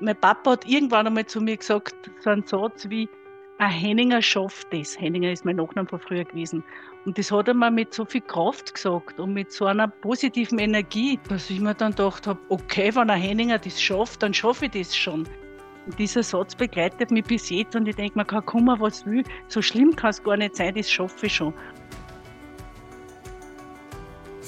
Mein Papa hat irgendwann einmal zu mir gesagt, so einen Satz wie, ein Henninger schafft das. Henninger ist mein Nachname von früher gewesen. Und das hat er mir mit so viel Kraft gesagt und mit so einer positiven Energie, dass ich mir dann gedacht habe, okay, wenn ein Henninger das schafft, dann schaffe ich das schon. Und dieser Satz begleitet mich bis jetzt und ich denke, kann kommen, was will. So schlimm kann es gar nicht sein, das schaffe ich schon.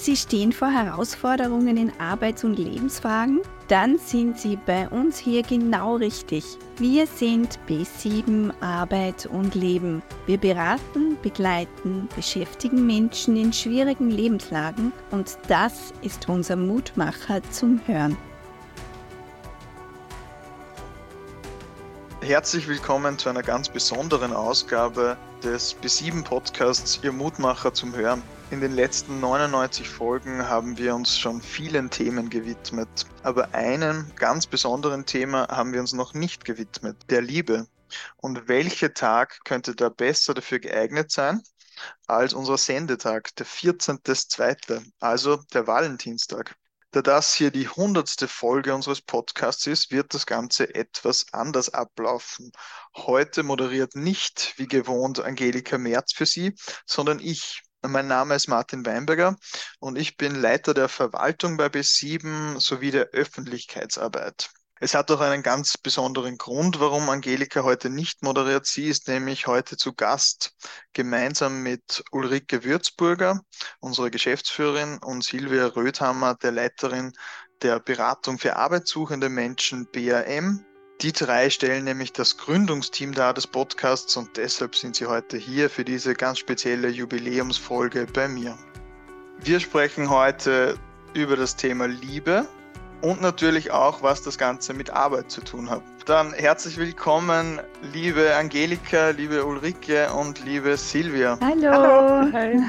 Sie stehen vor Herausforderungen in Arbeits- und Lebensfragen? Dann sind Sie bei uns hier genau richtig. Wir sind B7 Arbeit und Leben. Wir beraten, begleiten, beschäftigen Menschen in schwierigen Lebenslagen und das ist unser Mutmacher zum Hören. Herzlich willkommen zu einer ganz besonderen Ausgabe des B7 Podcasts Ihr Mutmacher zum Hören. In den letzten 99 Folgen haben wir uns schon vielen Themen gewidmet, aber einem ganz besonderen Thema haben wir uns noch nicht gewidmet, der Liebe. Und welcher Tag könnte da besser dafür geeignet sein als unser Sendetag, der 14.2., also der Valentinstag. Da das hier die hundertste Folge unseres Podcasts ist, wird das Ganze etwas anders ablaufen. Heute moderiert nicht wie gewohnt Angelika Merz für Sie, sondern ich, mein Name ist Martin Weinberger und ich bin Leiter der Verwaltung bei B7 sowie der Öffentlichkeitsarbeit. Es hat auch einen ganz besonderen Grund, warum Angelika heute nicht moderiert. Sie ist nämlich heute zu Gast gemeinsam mit Ulrike Würzburger, unsere Geschäftsführerin, und Silvia Röthammer, der Leiterin der Beratung für arbeitssuchende Menschen BAM die drei stellen nämlich das Gründungsteam dar des Podcasts und deshalb sind sie heute hier für diese ganz spezielle Jubiläumsfolge bei mir. Wir sprechen heute über das Thema Liebe und natürlich auch, was das Ganze mit Arbeit zu tun hat. Dann herzlich willkommen, liebe Angelika, liebe Ulrike und liebe Silvia. Hallo. Hallo.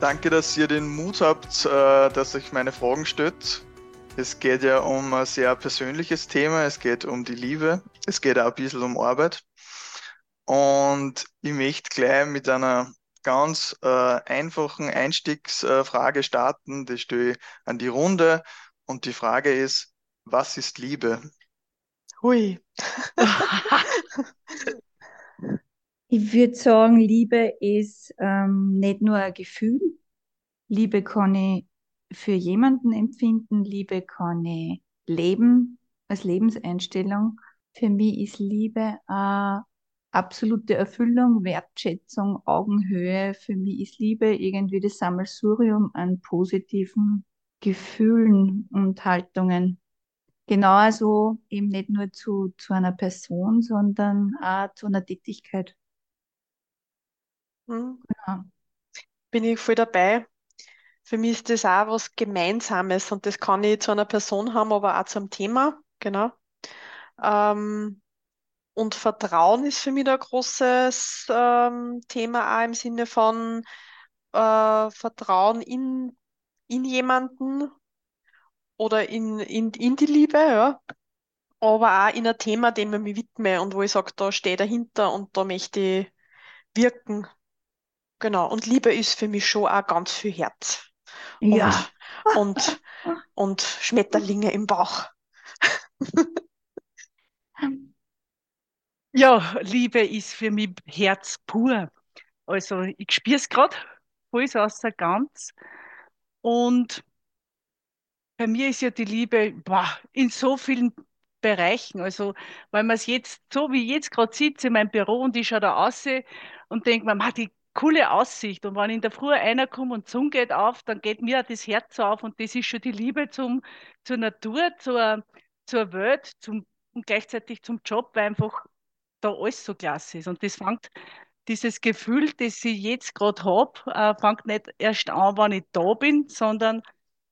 Danke, dass ihr den Mut habt, äh, dass euch meine Fragen stellt. Es geht ja um ein sehr persönliches Thema, es geht um die Liebe, es geht auch ein bisschen um Arbeit. Und ich möchte gleich mit einer ganz äh, einfachen Einstiegsfrage starten. Die stelle ich an die Runde. Und die Frage ist, was ist Liebe? Hui. ich würde sagen, Liebe ist ähm, nicht nur ein Gefühl. Liebe kann ich für jemanden empfinden, Liebe kann ich leben als Lebenseinstellung. Für mich ist Liebe eine absolute Erfüllung, Wertschätzung, Augenhöhe. Für mich ist Liebe irgendwie das Sammelsurium an positiven Gefühlen und Haltungen. Genauso eben nicht nur zu, zu einer Person, sondern auch zu einer Tätigkeit. Mhm. Genau. Bin ich voll dabei. Für mich ist das auch was Gemeinsames und das kann ich zu einer Person haben, aber auch zum Thema. Genau. Ähm, und Vertrauen ist für mich ein großes ähm, Thema auch im Sinne von äh, Vertrauen in, in jemanden oder in, in, in die Liebe, ja. Aber auch in ein Thema, dem ich mich widme und wo ich sage, da stehe dahinter und da möchte ich wirken. Genau. Und Liebe ist für mich schon auch ganz viel Herz ja. und, und Schmetterlinge im Bauch. Ja, Liebe ist für mich Herz pur. Also ich spüre es gerade voll außer ganz. Und bei mir ist ja die Liebe boah, in so vielen Bereichen. Also, weil man es jetzt, so wie ich jetzt gerade sitze in meinem Büro und ich schaue da raus und denke mir, die coole Aussicht. Und wenn in der Früh einer kommt und die Sonne geht auf, dann geht mir auch das Herz auf und das ist schon die Liebe zum, zur Natur, zur, zur Welt zum, und gleichzeitig zum Job, weil einfach da alles so klasse ist. Und das fängt, dieses Gefühl, das ich jetzt gerade habe, äh, fängt nicht erst an, wenn ich da bin, sondern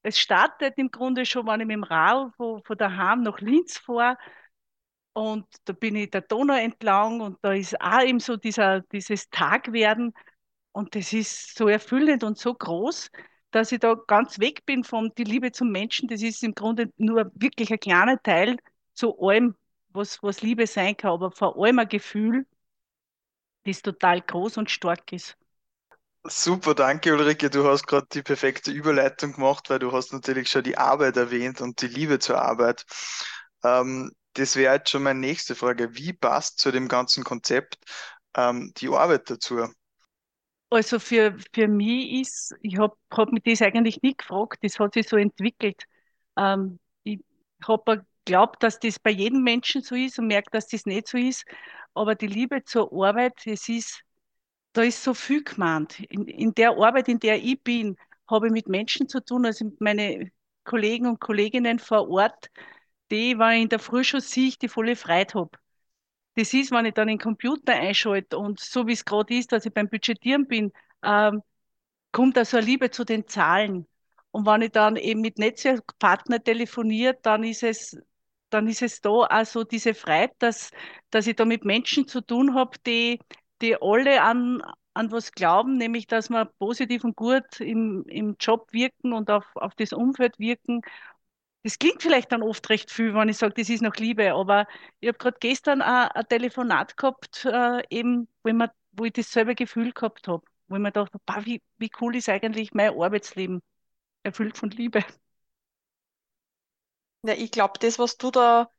es startet im Grunde schon, wenn ich mit dem Rad von, von daheim nach Linz fahre und da bin ich der Donau entlang und da ist auch eben so dieser, dieses Tagwerden und das ist so erfüllend und so groß, dass ich da ganz weg bin von die Liebe zum Menschen. Das ist im Grunde nur wirklich ein kleiner Teil zu allem, was, was Liebe sein kann, aber vor allem ein Gefühl, das total groß und stark ist. Super, danke Ulrike. Du hast gerade die perfekte Überleitung gemacht, weil du hast natürlich schon die Arbeit erwähnt und die Liebe zur Arbeit. Ähm, das wäre jetzt schon meine nächste Frage. Wie passt zu dem ganzen Konzept ähm, die Arbeit dazu? Also für, für mich ist, ich habe hab mich das eigentlich nie gefragt, das hat sich so entwickelt. Ähm, ich habe geglaubt, dass das bei jedem Menschen so ist und merke, dass das nicht so ist. Aber die Liebe zur Arbeit, es ist, da ist so viel gemeint. In, in der Arbeit, in der ich bin, habe ich mit Menschen zu tun, also mit meinen Kollegen und Kolleginnen vor Ort, die, wenn ich in der Früh schon sehe, die volle Freude habe. Das ist, wenn ich dann den Computer einschalte und so wie es gerade ist, dass ich beim Budgetieren bin, ähm, kommt so eine Liebe zu den Zahlen. Und wenn ich dann eben mit Netzwerkpartnern telefoniere, dann ist es, dann ist es da also diese Freude, dass, dass ich da mit Menschen zu tun habe, die, die alle an, an was glauben, nämlich dass wir positiv und gut im, im Job wirken und auf, auf das Umfeld wirken das klingt vielleicht dann oft recht viel, wenn ich sage, das ist noch Liebe, aber ich habe gerade gestern ein, ein Telefonat gehabt, äh, eben, wo ich, mir, wo ich dasselbe Gefühl gehabt habe, wo ich mir dachte, bah, wie, wie cool ist eigentlich mein Arbeitsleben, erfüllt von Liebe. Ja, ich glaube, das, was du da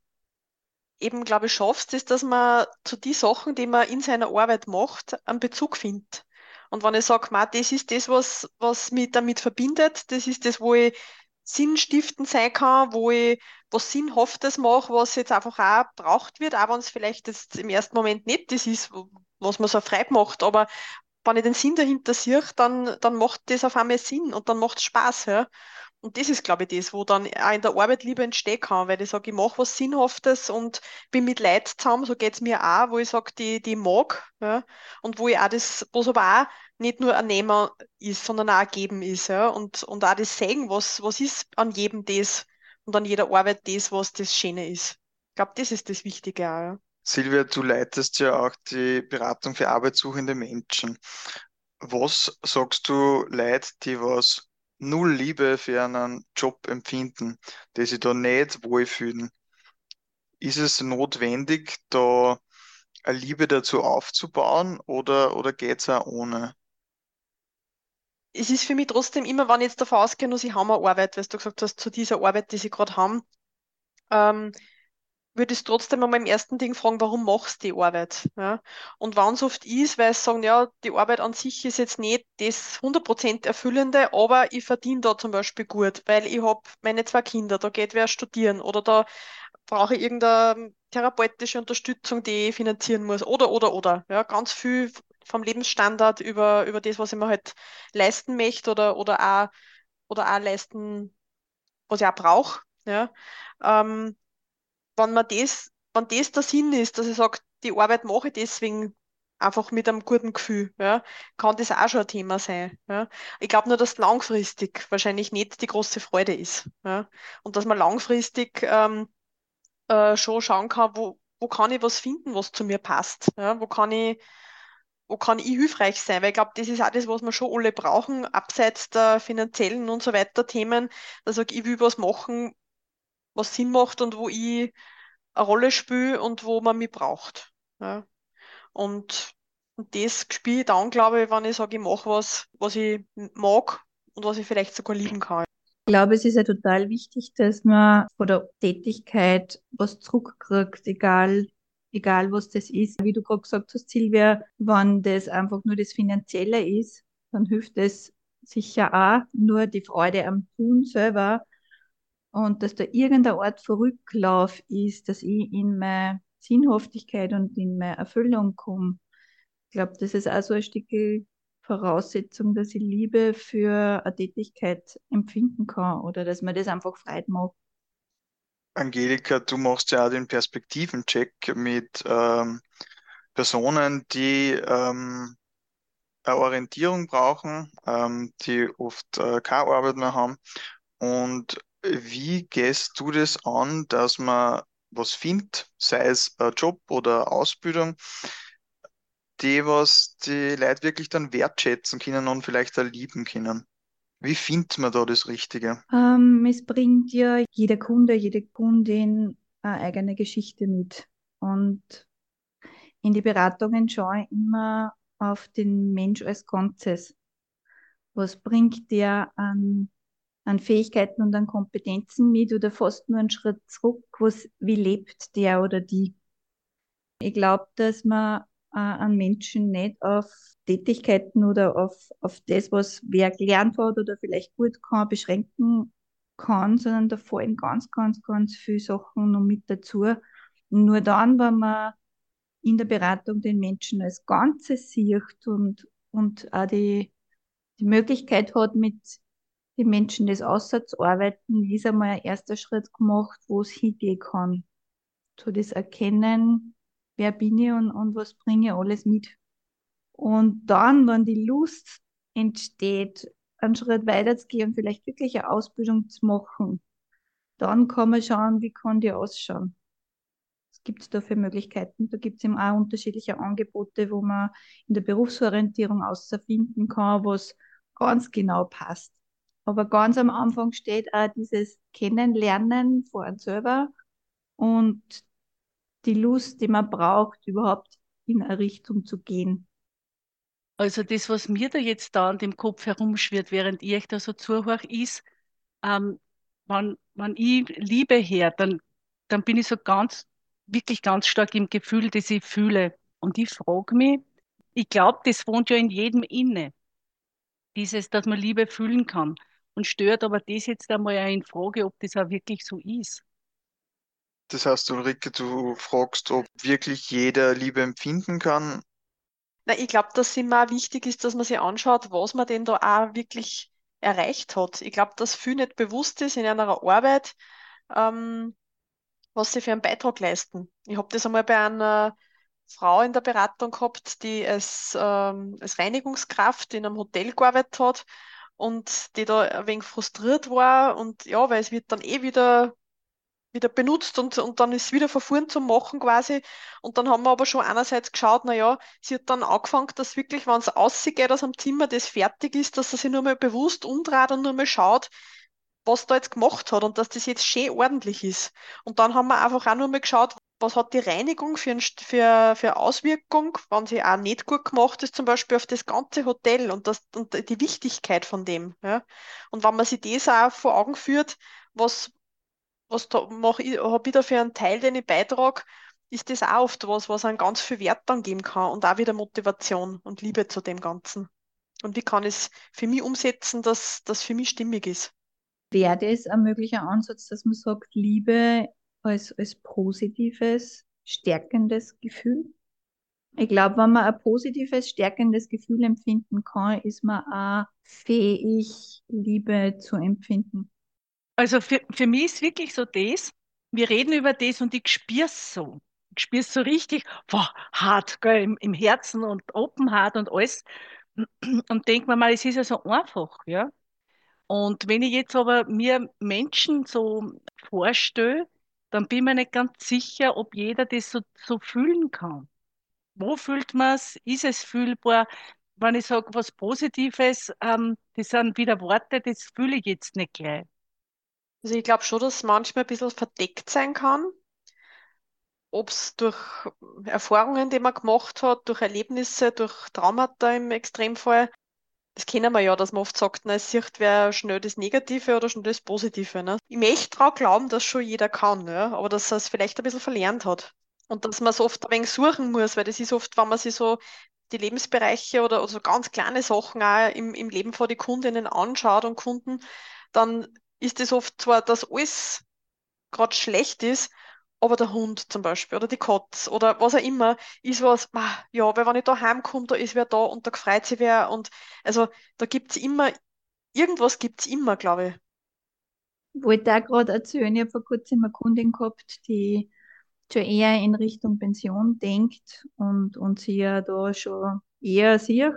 eben, glaube ich, schaffst, ist, dass man zu den Sachen, die man in seiner Arbeit macht, einen Bezug findet. Und wenn ich sage, das ist das, was, was mich damit verbindet, das ist das, wo ich sinnstiftend sein kann, wo ich was Sinnhaftes mache, was jetzt einfach auch braucht wird, auch wenn es vielleicht jetzt im ersten Moment nicht das ist, was man so frei macht, aber wenn ich den Sinn dahinter sehe, dann, dann macht das auf einmal Sinn und dann macht es Spaß. Ja? Und das ist, glaube ich, das, wo dann auch in der Arbeit lieber entstehen kann, weil ich sage, ich mache was Sinnhaftes und bin mit Leid zusammen, so geht es mir auch, wo ich sage, die, die mag, ja, und wo ich auch das, wo es aber auch nicht nur ein Nehmen ist, sondern auch ein Geben ist, ja, und, und auch das Sagen, was, was ist an jedem das und an jeder Arbeit das, was das Schöne ist. Ich glaube, das ist das Wichtige auch, ja. Silvia, du leitest ja auch die Beratung für arbeitssuchende Menschen. Was sagst du Leid, die was null Liebe für einen Job empfinden, die sich da nicht wohlfühlen. Ist es notwendig, da eine Liebe dazu aufzubauen oder, oder geht es auch ohne? Es ist für mich trotzdem immer, wenn ich jetzt davon ausgehe, dass sie haben eine Arbeit, weil du gesagt hast, zu dieser Arbeit, die sie gerade haben, ähm, würde ich trotzdem einmal im ersten Ding fragen, warum machst du die Arbeit? Ja? Und wenn es oft ist, weil sie sagen, ja, die Arbeit an sich ist jetzt nicht das 100% Erfüllende, aber ich verdiene da zum Beispiel gut, weil ich habe meine zwei Kinder, da geht wer studieren oder da brauche ich irgendeine therapeutische Unterstützung, die ich finanzieren muss oder, oder, oder. Ja, ganz viel vom Lebensstandard über, über das, was ich mir halt leisten möchte oder, oder auch, oder auch leisten, was ich auch brauche. Ja. Ähm, wenn man das, wenn das der Sinn ist, dass ich sage, die Arbeit mache ich deswegen einfach mit einem guten Gefühl, ja, kann das auch schon ein Thema sein. Ja. Ich glaube nur, dass langfristig wahrscheinlich nicht die große Freude ist. Ja. Und dass man langfristig ähm, äh, schon schauen kann, wo, wo kann ich was finden, was zu mir passt. Ja. Wo kann ich wo kann ich hilfreich sein? Weil ich glaube, das ist auch das, was wir schon alle brauchen, abseits der finanziellen und so weiter Themen. Da sage ich, ich will was machen, was Sinn macht und wo ich eine Rolle spiele und wo man mich braucht. Ja. Und, das spiele ich dann, glaube ich, wenn ich sage, ich mache was, was ich mag und was ich vielleicht sogar lieben kann. Ich glaube, es ist ja total wichtig, dass man von der Tätigkeit was zurückkriegt, egal, egal was das ist. Wie du gerade gesagt hast, Silvia, wenn das einfach nur das Finanzielle ist, dann hilft es sicher auch nur die Freude am Tun selber und dass da irgendeine Art von Rücklauf ist, dass ich in meine Sinnhaftigkeit und in meine Erfüllung komme. Ich glaube, das ist auch so ein Stück Voraussetzung, dass ich Liebe für eine Tätigkeit empfinden kann oder dass mir das einfach Freude macht. Angelika, du machst ja auch den Perspektivencheck mit ähm, Personen, die ähm, eine Orientierung brauchen, ähm, die oft äh, keine Arbeit mehr haben. Und wie gehst du das an, dass man was findet, sei es ein Job oder Ausbildung, die was die Leute wirklich dann wertschätzen können und vielleicht auch lieben können? Wie findet man da das Richtige? Ähm, es bringt ja jeder Kunde, jede Kundin eine eigene Geschichte mit. Und in die Beratungen schaue ich immer auf den Mensch als Ganzes. Was bringt der an an Fähigkeiten und an Kompetenzen mit oder fast nur einen Schritt zurück, was, wie lebt der oder die. Ich glaube, dass man äh, an Menschen nicht auf Tätigkeiten oder auf, auf das, was wer gelernt hat oder vielleicht gut kann, beschränken kann, sondern da fallen ganz, ganz, ganz viele Sachen noch mit dazu. Und nur dann, wenn man in der Beratung den Menschen als Ganzes sieht und, und auch die, die Möglichkeit hat, mit den Menschen das auszuarbeiten, ist einmal ein erster Schritt gemacht, wo es hingehen kann. So das Erkennen, wer bin ich und, und was bringe ich alles mit. Und dann, wenn die Lust entsteht, einen Schritt weiter zu gehen und vielleicht wirklich eine Ausbildung zu machen, dann kann man schauen, wie kann die ausschauen. Was gibt es da für Möglichkeiten? Da gibt es eben auch unterschiedliche Angebote, wo man in der Berufsorientierung ausfinden kann, was ganz genau passt. Aber ganz am Anfang steht auch dieses Kennenlernen vor einem selber und die Lust, die man braucht, überhaupt in eine Richtung zu gehen. Also das, was mir da jetzt da an dem Kopf herumschwirrt, während ich da so zuhöre, ist, ähm, wenn, wenn ich Liebe her, dann, dann bin ich so ganz, wirklich ganz stark im Gefühl, das ich fühle. Und ich frage mich, ich glaube, das wohnt ja in jedem inne. Dieses, dass man Liebe fühlen kann. Und stört aber das jetzt einmal auch in Frage, ob das auch wirklich so ist. Das heißt, Ulrike, du fragst, ob wirklich jeder Liebe empfinden kann. Na, ich glaube, dass es immer auch wichtig ist, dass man sich anschaut, was man denn da auch wirklich erreicht hat. Ich glaube, dass viel nicht bewusst ist in einer Arbeit, ähm, was sie für einen Beitrag leisten. Ich habe das einmal bei einer Frau in der Beratung gehabt, die als, ähm, als Reinigungskraft in einem Hotel gearbeitet hat und die da ein wenig frustriert war und ja, weil es wird dann eh wieder wieder benutzt und, und dann ist es wieder verfahren zum Machen quasi. Und dann haben wir aber schon einerseits geschaut, na ja, sie hat dann angefangen, dass wirklich, wenn es ausgeht aus dem Zimmer, das fertig ist, dass sie sich nur mal bewusst umdreht und nur mal schaut, was da jetzt gemacht hat und dass das jetzt schön ordentlich ist. Und dann haben wir einfach auch nur mal geschaut, was hat die Reinigung für, ein, für, für Auswirkung, wenn sie auch nicht gut gemacht ist, zum Beispiel auf das ganze Hotel und, das, und die Wichtigkeit von dem. Ja. Und wenn man sich das auch vor Augen führt, was, was ich, habe ich da für einen Teil, den ich beitrage, ist das auch oft was, was einen ganz viel Wert dann geben kann und auch wieder Motivation und Liebe zu dem Ganzen. Und wie kann ich es für mich umsetzen, dass das für mich stimmig ist? Wäre das ein möglicher Ansatz, dass man sagt, Liebe als, als positives, stärkendes Gefühl? Ich glaube, wenn man ein positives, stärkendes Gefühl empfinden kann, ist man auch fähig, Liebe zu empfinden. Also für, für mich ist wirklich so das, wir reden über das und ich spüre es so. Ich spüre es so richtig, boah, hart, gell, im, im Herzen und open hart und alles. Und denke mir mal, es ist ja so einfach, ja. Und wenn ich jetzt aber mir Menschen so vorstelle, dann bin ich mir nicht ganz sicher, ob jeder das so, so fühlen kann. Wo fühlt man es? Ist es fühlbar? Wenn ich sage, was Positives, ähm, das sind wieder Worte, das fühle ich jetzt nicht gleich. Also ich glaube schon, dass es manchmal ein bisschen verdeckt sein kann. Ob es durch Erfahrungen, die man gemacht hat, durch Erlebnisse, durch Traumata im Extremfall. Das kennen wir ja, dass man oft sagt, na, es sieht wer schnell das Negative oder schnell das Positive. Ne? Ich möchte daran glauben, dass schon jeder kann, ja? aber dass er es vielleicht ein bisschen verlernt hat. Und dass man es oft ein wenig suchen muss, weil das ist oft, wenn man sich so die Lebensbereiche oder, oder so ganz kleine Sachen auch im, im Leben von den Kundinnen anschaut und Kunden, dann ist es oft zwar, dass alles gerade schlecht ist, aber der Hund zum Beispiel oder die Katze oder was auch immer ist was, ja, weil wenn ich da heimkomme, da ist wer da und da freut sich wer und also da gibt es immer, irgendwas gibt es immer, glaube ich. Ich wollte da gerade erzählen, ich habe vor kurzem eine Kundin gehabt, die schon eher in Richtung Pension denkt und, und sie ja da schon eher sieht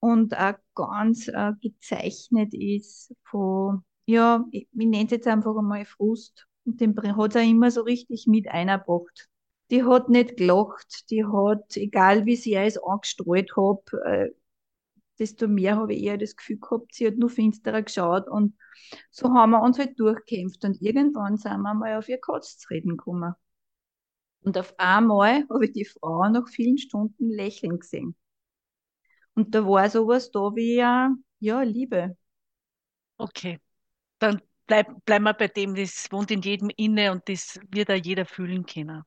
und auch ganz äh, gezeichnet ist von ja, ich, ich nenne es jetzt einfach einmal Frust. Und den hat er immer so richtig mit eingebracht. Die hat nicht gelacht, die hat, egal wie sie es angestrahlt hat, äh, desto mehr habe ich eher das Gefühl gehabt, sie hat nur finsterer geschaut und so haben wir uns halt durchkämpft und irgendwann sind wir mal auf ihr Katz zu reden gekommen. Und auf einmal habe ich die Frau nach vielen Stunden lächeln gesehen. Und da war sowas da wie, ja, Liebe. Okay. dann bleib, bleiben wir bei dem, das wohnt in jedem inne und das wird auch jeder fühlen können.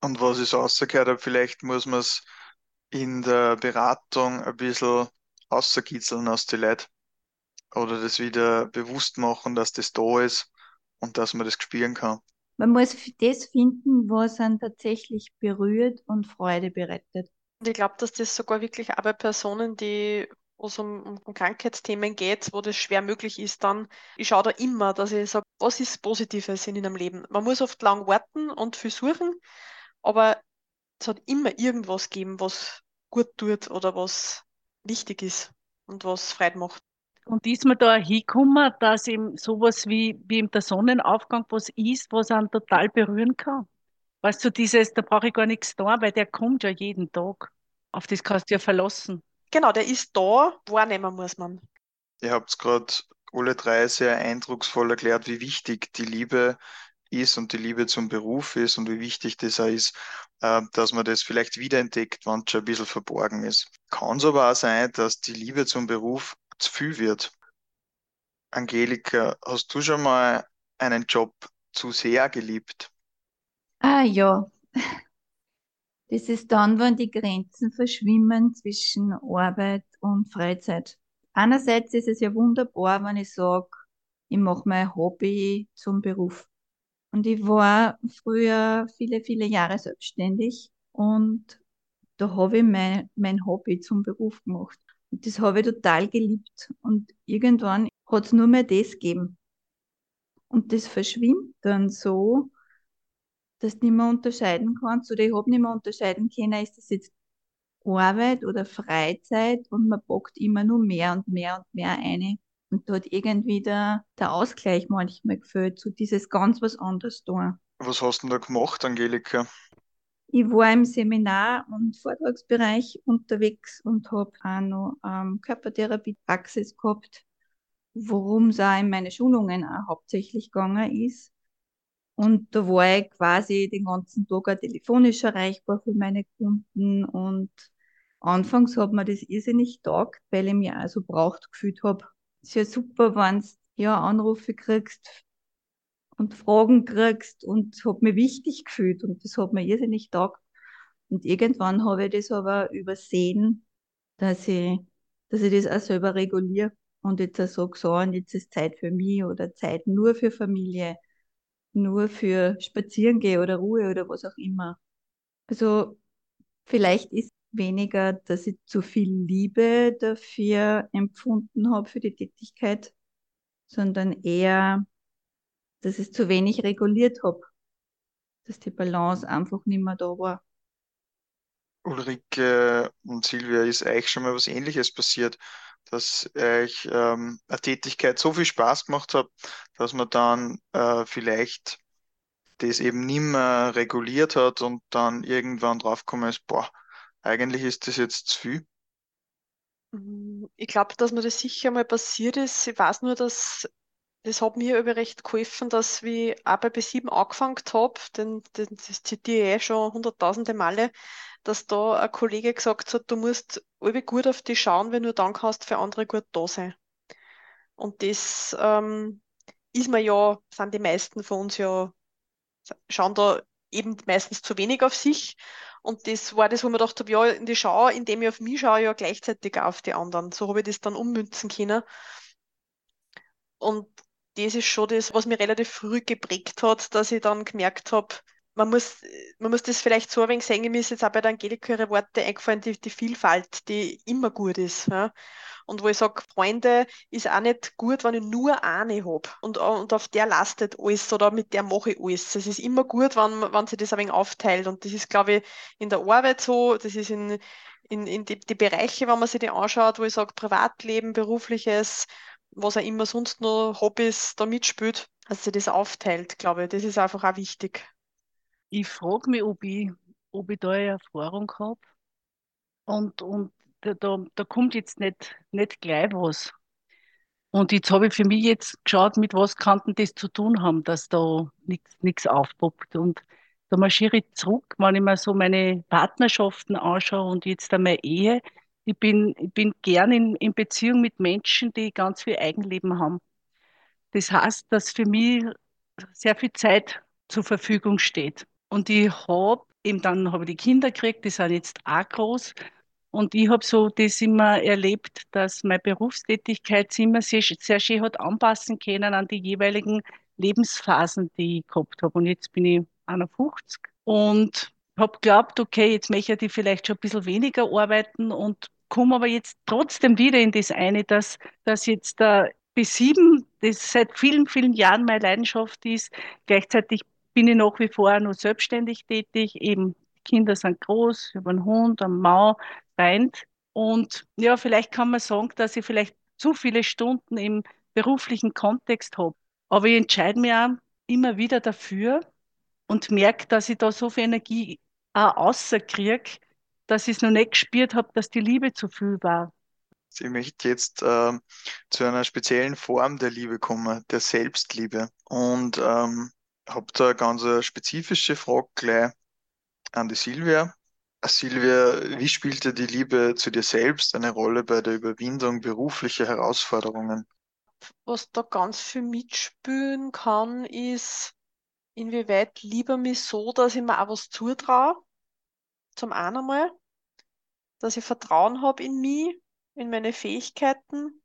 Und was ich so rausgehört habe, vielleicht muss man es in der Beratung ein bisschen rauskitzeln aus den Leuten oder das wieder bewusst machen, dass das da ist und dass man das spielen kann. Man muss das finden, was einen tatsächlich berührt und Freude bereitet. Und ich glaube, dass das sogar wirklich auch bei Personen, die wo es um, um Krankheitsthemen geht, wo das schwer möglich ist, dann, ich schaue da immer, dass ich sage, was ist Positives in einem Leben? Man muss oft lang warten und viel suchen, aber es hat immer irgendwas gegeben, was gut tut oder was wichtig ist und was Freude macht. Und ist man da hingekommen, dass eben sowas wie, wie eben der Sonnenaufgang was ist, was einen total berühren kann? Weißt du, dieses, da brauche ich gar nichts da, weil der kommt ja jeden Tag. Auf das kannst du ja verlassen. Genau, der ist da, wahrnehmen muss man. Ihr habt es gerade alle drei sehr eindrucksvoll erklärt, wie wichtig die Liebe ist und die Liebe zum Beruf ist und wie wichtig das auch ist, äh, dass man das vielleicht wiederentdeckt, wenn es schon ein bisschen verborgen ist. Kann es aber auch sein, dass die Liebe zum Beruf zu viel wird. Angelika, hast du schon mal einen Job zu sehr geliebt? Ah ja, das ist dann, wenn die Grenzen verschwimmen zwischen Arbeit und Freizeit. Einerseits ist es ja wunderbar, wenn ich sage, ich mache mein Hobby zum Beruf. Und ich war früher viele, viele Jahre selbstständig und da habe ich mein, mein Hobby zum Beruf gemacht. Und das habe ich total geliebt. Und irgendwann hat es nur mehr das gegeben. Und das verschwimmt dann so, dass du nicht mehr unterscheiden kannst. Oder ich habe nicht mehr unterscheiden können, ist das jetzt Arbeit oder Freizeit und man packt immer nur mehr und mehr und mehr eine. Und da hat irgendwie der, der Ausgleich manchmal gefällt, so dieses ganz was anderes da. Was hast du denn da gemacht, Angelika? Ich war im Seminar- und Vortragsbereich unterwegs und habe auch noch ähm, Körpertherapie-Praxis gehabt, worum es auch in meine Schulungen auch hauptsächlich gegangen ist. Und da war ich quasi den ganzen Tag auch telefonisch erreichbar für meine Kunden. Und anfangs hat mir das irrsinnig taugt, weil ich mich auch so braucht gefühlt habe. Ist ja super, wenn du ja, Anrufe kriegst und Fragen kriegst und habe mich wichtig gefühlt und das hat mir irrsinnig taugt. Und irgendwann habe ich das aber übersehen, dass ich, dass ich das auch selber reguliere und jetzt auch sage, so, und jetzt ist Zeit für mich oder Zeit nur für Familie, nur für Spazierengehen oder Ruhe oder was auch immer. Also vielleicht ist weniger, dass ich zu viel Liebe dafür empfunden habe für die Tätigkeit, sondern eher, dass ich zu wenig reguliert habe, dass die Balance einfach nicht mehr da war. Ulrike und Silvia, ist euch schon mal was Ähnliches passiert, dass euch ähm, eine Tätigkeit so viel Spaß gemacht hat, dass man dann äh, vielleicht das eben nicht mehr reguliert hat und dann irgendwann draufgekommen ist, boah, eigentlich ist das jetzt zu viel? Mm, ich glaube, dass mir das sicher mal passiert ist. Ich weiß nur, dass das hat mir aber recht geholfen, dass ich auch bei B7 angefangen habe, denn, denn das zitiere ich eh schon hunderttausende Male, dass da ein Kollege gesagt hat, du musst alle gut auf dich schauen, wenn du dann kannst für andere gut da sein. Und das ähm, ist mir ja, sind die meisten von uns ja, schauen da eben meistens zu wenig auf sich. Und das war das, wo man gedacht habe, ja, in die Schau, indem ich auf mich schaue, ja gleichzeitig auf die anderen. So habe ich das dann ummünzen können. Und das ist schon das, was mir relativ früh geprägt hat, dass ich dann gemerkt habe, man muss, man muss das vielleicht so ein wenig sehen, mir ist jetzt auch bei der Angelika ihre Worte eingefallen, die, die Vielfalt, die immer gut ist. Ja. Und wo ich sage, Freunde ist auch nicht gut, wenn ich nur eine habe und, und auf der lastet alles oder mit der mache ich alles. Es ist immer gut, wenn, wenn sich das ein wenig aufteilt. Und das ist, glaube ich, in der Arbeit so, das ist in, in, in die, die Bereiche, wenn man sich die anschaut, wo ich sage, Privatleben, berufliches, was auch immer sonst noch Hobbys da mitspielt, dass sich das aufteilt, glaube ich. Das ist einfach auch wichtig. Ich frage mich, ob ich, ob ich da eine Erfahrung habe. Und, und da, da, kommt jetzt nicht, nicht gleich was. Und jetzt habe ich für mich jetzt geschaut, mit was kann denn das zu tun haben, dass da nichts aufpoppt. Und da marschiere ich zurück, wenn ich mir so meine Partnerschaften anschaue und jetzt einmal Ehe. Ich bin, ich bin gern in, in Beziehung mit Menschen, die ganz viel Eigenleben haben. Das heißt, dass für mich sehr viel Zeit zur Verfügung steht. Und ich habe eben dann habe ich die Kinder gekriegt, die sind jetzt auch groß. Und ich habe so das immer erlebt, dass meine Berufstätigkeit immer sehr, sehr schön hat anpassen können an die jeweiligen Lebensphasen, die ich gehabt habe. Und jetzt bin ich 51 und habe geglaubt, okay, jetzt möchte ich vielleicht schon ein bisschen weniger arbeiten und komme aber jetzt trotzdem wieder in das eine, dass, dass jetzt der B7, das seit vielen, vielen Jahren meine Leidenschaft ist. Gleichzeitig bin ich nach wie vor noch selbstständig tätig. Eben, Kinder sind groß, habe einen Hund, einen Mau, Freund. Und ja, vielleicht kann man sagen, dass ich vielleicht zu viele Stunden im beruflichen Kontext habe. Aber ich entscheide mich auch immer wieder dafür und merke, dass ich da so viel Energie auch rauskriege, dass ich es noch nicht gespürt habe, dass die Liebe zu viel war. Ich möchte jetzt äh, zu einer speziellen Form der Liebe kommen, der Selbstliebe. Und ähm, habe da eine ganz spezifische Frage gleich an die Silvia. Silvia, wie spielte die Liebe zu dir selbst eine Rolle bei der Überwindung beruflicher Herausforderungen? Was da ganz viel mitspielen kann, ist, inwieweit lieber mich so, dass ich mir auch was zutraue. Zum einen einmal, dass ich Vertrauen habe in mich, in meine Fähigkeiten,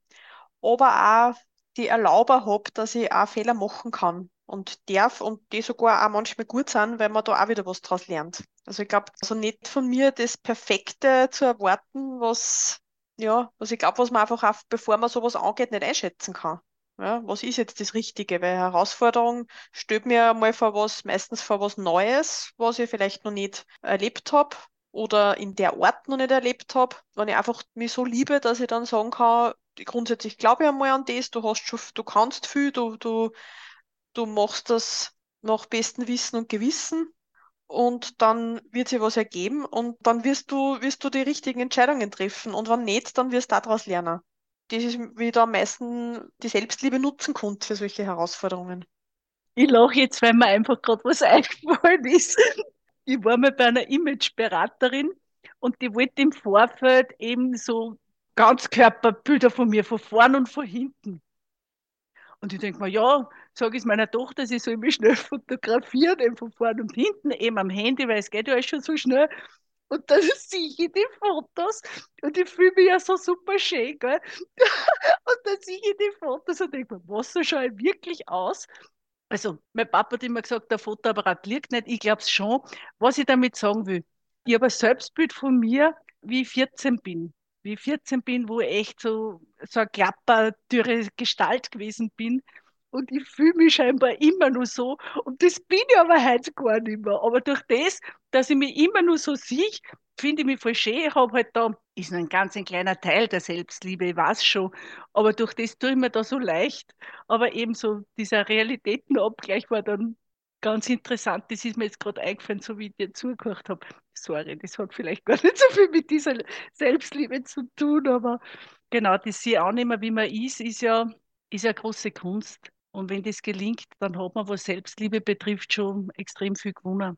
aber auch die Erlauber habe, dass ich auch Fehler machen kann und darf und die sogar auch manchmal gut sind, weil man da auch wieder was draus lernt. Also ich glaube, also nicht von mir das Perfekte zu erwarten, was, ja, was ich glaube, was man einfach, auch, bevor man sowas angeht, nicht einschätzen kann. Ja, was ist jetzt das Richtige? Weil Herausforderung stellt mir mal vor was, meistens vor was Neues, was ich vielleicht noch nicht erlebt habe oder in der Art noch nicht erlebt habe, wenn ich einfach mich so liebe, dass ich dann sagen kann, grundsätzlich glaube ich einmal an das, du hast schon, du kannst viel, du, du du machst das nach bestem Wissen und Gewissen und dann wird sich was ergeben und dann wirst du, wirst du die richtigen Entscheidungen treffen und wenn nicht, dann wirst du daraus lernen. Das ist, wie du am meisten die Selbstliebe nutzen kannst für solche Herausforderungen. Ich lache jetzt, weil mir einfach gerade was eingefallen ist. Ich war mal bei einer Imageberaterin und die wollte im Vorfeld eben so Ganzkörperbilder von mir, von vorn und von hinten. Und ich denke mir, ja, sage ich meiner Tochter, sie soll mich schnell fotografieren, eben von vorne und hinten, eben am Handy, weil es geht ja alles schon so schnell. Und dann sehe ich die Fotos und ich fühle mich ja so super schön, gell? Und dann sehe ich die Fotos und denke mir, was, so schaue ich wirklich aus? Also, mein Papa hat immer gesagt, der Fotoapparat liegt nicht. Ich glaube es schon. Was ich damit sagen will, ich habe ein Selbstbild von mir, wie ich 14 bin wie ich 14 bin, wo ich echt so, so eine klapperdürre Gestalt gewesen bin. Und ich fühle mich scheinbar immer nur so. Und das bin ich aber heute gar nicht mehr. Aber durch das, dass ich mich immer nur so sehe, finde ich mich voll schön. Ich habe halt da, ist nur ein ganz ein kleiner Teil der Selbstliebe, ich weiß schon. Aber durch das tue ich mir da so leicht. Aber eben so dieser Realitätenabgleich war dann ganz interessant. Das ist mir jetzt gerade eingefallen, so wie ich dir zugehört habe. Sorry, das hat vielleicht gar nicht so viel mit dieser Selbstliebe zu tun, aber genau, das sie annehmen, wie man ist, ist ja, ist ja große Kunst. Und wenn das gelingt, dann hat man, was Selbstliebe betrifft, schon extrem viel gewonnen.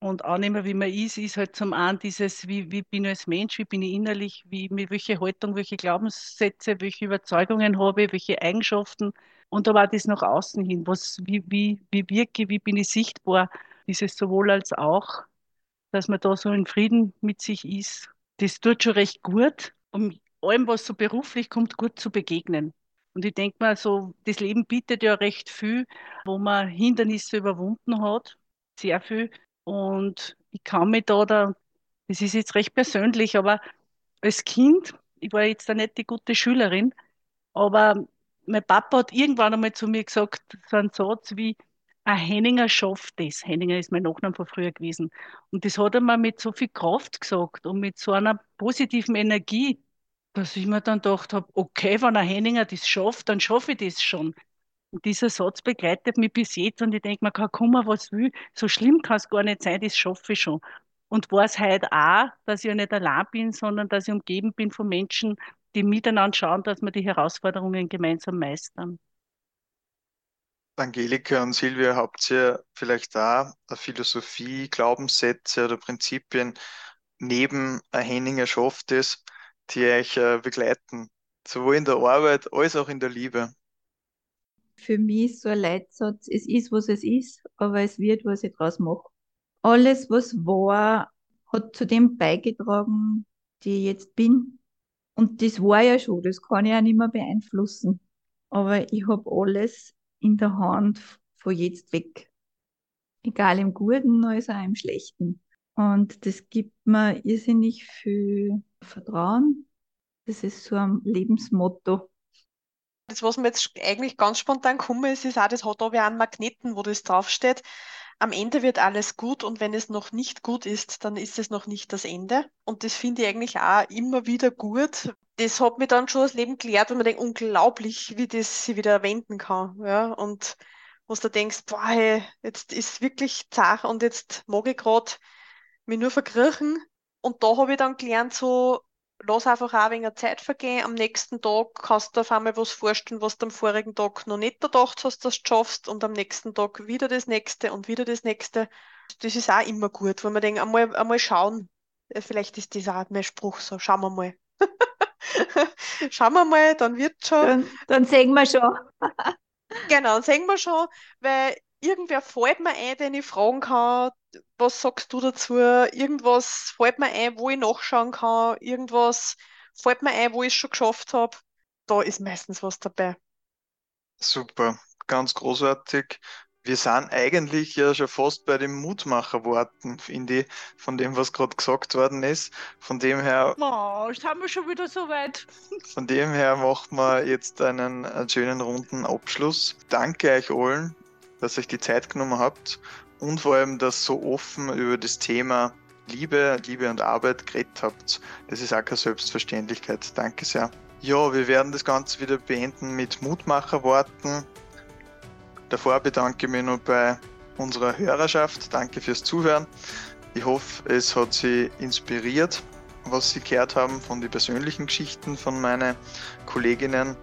Und annehmen, wie man ist, ist halt zum einen dieses, wie, wie bin ich als Mensch, wie bin ich innerlich, wie, mit welche Haltung, welche Glaubenssätze, welche Überzeugungen habe, welche Eigenschaften. Und da war das nach außen hin, was, wie, wie, wie wirke, wie bin ich sichtbar, dieses sowohl als auch dass man da so in Frieden mit sich ist. Das tut schon recht gut, um allem, was so beruflich kommt, gut zu begegnen. Und ich denke mal, so, das Leben bietet ja recht viel, wo man Hindernisse überwunden hat, sehr viel. Und ich kann mich da, da das ist jetzt recht persönlich, aber als Kind, ich war jetzt da nicht die gute Schülerin, aber mein Papa hat irgendwann einmal zu mir gesagt, so einen Satz wie, ein Henninger schafft das. Henninger ist mein Nachname von früher gewesen. Und das hat er mir mit so viel Kraft gesagt und mit so einer positiven Energie, dass ich mir dann gedacht habe, okay, wenn ein Henninger das schafft, dann schaffe ich das schon. Und dieser Satz begleitet mich bis jetzt und ich denke mir, kann kommen, was will, so schlimm kann es gar nicht sein, das schaffe ich schon. Und weiß heute auch, dass ich ja nicht allein bin, sondern dass ich umgeben bin von Menschen, die miteinander schauen, dass wir die Herausforderungen gemeinsam meistern. Angelika und Silvia, habt ihr vielleicht da eine Philosophie, Glaubenssätze oder Prinzipien neben ein Henninger schafft es, die euch äh, begleiten, sowohl in der Arbeit als auch in der Liebe? Für mich ist so ein Leitsatz, es ist, was es ist, aber es wird, was ich draus mache. Alles, was war, hat zu dem beigetragen, die ich jetzt bin. Und das war ja schon, das kann ich auch nicht mehr beeinflussen. Aber ich habe alles in der Hand von jetzt weg. Egal im Guten als auch im Schlechten. Und das gibt mir irrsinnig viel Vertrauen. Das ist so ein Lebensmotto. Das, was mir jetzt eigentlich ganz spontan kommen ist, ist auch, das hat aber einen Magneten, wo das draufsteht. Am Ende wird alles gut und wenn es noch nicht gut ist, dann ist es noch nicht das Ende. Und das finde ich eigentlich auch immer wieder gut. Das hat mir dann schon das Leben gelehrt, wenn man denkt, unglaublich, wie das sich wieder wenden kann. Ja, und wo du denkst, boah, jetzt ist wirklich zart und jetzt mag ich gerade mich nur verkriechen. Und da habe ich dann gelernt, so, lass einfach auch ein wenig Zeit vergehen. Am nächsten Tag kannst du auf einmal was vorstellen, was du am vorigen Tag noch nicht gedacht hast, dass du schaffst und am nächsten Tag wieder das nächste und wieder das nächste. Das ist auch immer gut, wenn man denkt, einmal, einmal schauen. Vielleicht ist das auch mein Spruch so, schauen wir mal. schauen wir mal, dann wird schon. Dann, dann sehen wir schon. genau, dann sehen wir schon, weil irgendwer fällt mir ein, den ich fragen kann, was sagst du dazu? Irgendwas fällt mir ein, wo ich nachschauen kann, irgendwas fällt mir ein, wo ich es schon geschafft habe. Da ist meistens was dabei. Super, ganz großartig. Wir sind eigentlich ja schon fast bei den Mutmacherworten, finde ich, von dem, was gerade gesagt worden ist. Von dem her. Oh, jetzt haben wir schon wieder so weit. Von dem her machen wir jetzt einen, einen schönen runden Abschluss. Danke euch allen dass ihr euch die Zeit genommen habt und vor allem, dass so offen über das Thema Liebe, Liebe und Arbeit geredet habt. Das ist auch keine Selbstverständlichkeit. Danke sehr. Ja, wir werden das Ganze wieder beenden mit Mutmacherworten. Davor bedanke ich mich noch bei unserer Hörerschaft. Danke fürs Zuhören. Ich hoffe, es hat Sie inspiriert, was Sie gehört haben von den persönlichen Geschichten von meinen Kolleginnen.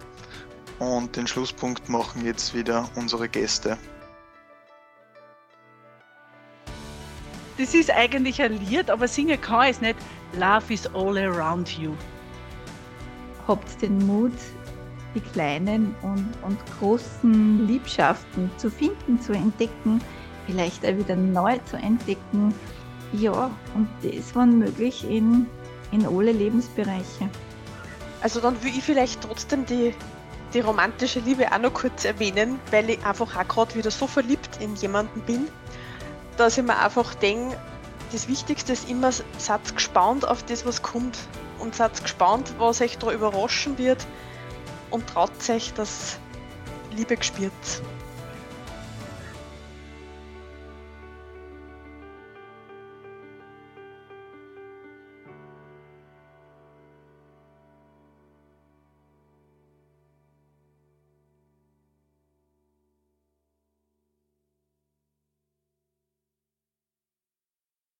Und den Schlusspunkt machen jetzt wieder unsere Gäste. Das ist eigentlich ein Lied, aber singen kann ich es nicht. Love is all around you. Habt den Mut, die kleinen und, und großen Liebschaften zu finden, zu entdecken, vielleicht auch wieder neu zu entdecken. Ja, und das wann möglich in, in alle Lebensbereiche. Also dann will ich vielleicht trotzdem die, die romantische Liebe auch noch kurz erwähnen, weil ich einfach auch gerade wieder so verliebt in jemanden bin dass ich mir einfach denke, das Wichtigste ist immer, seid gespannt auf das, was kommt. Und seid gespannt, was euch da überraschen wird. Und traut euch, dass Liebe gespürt.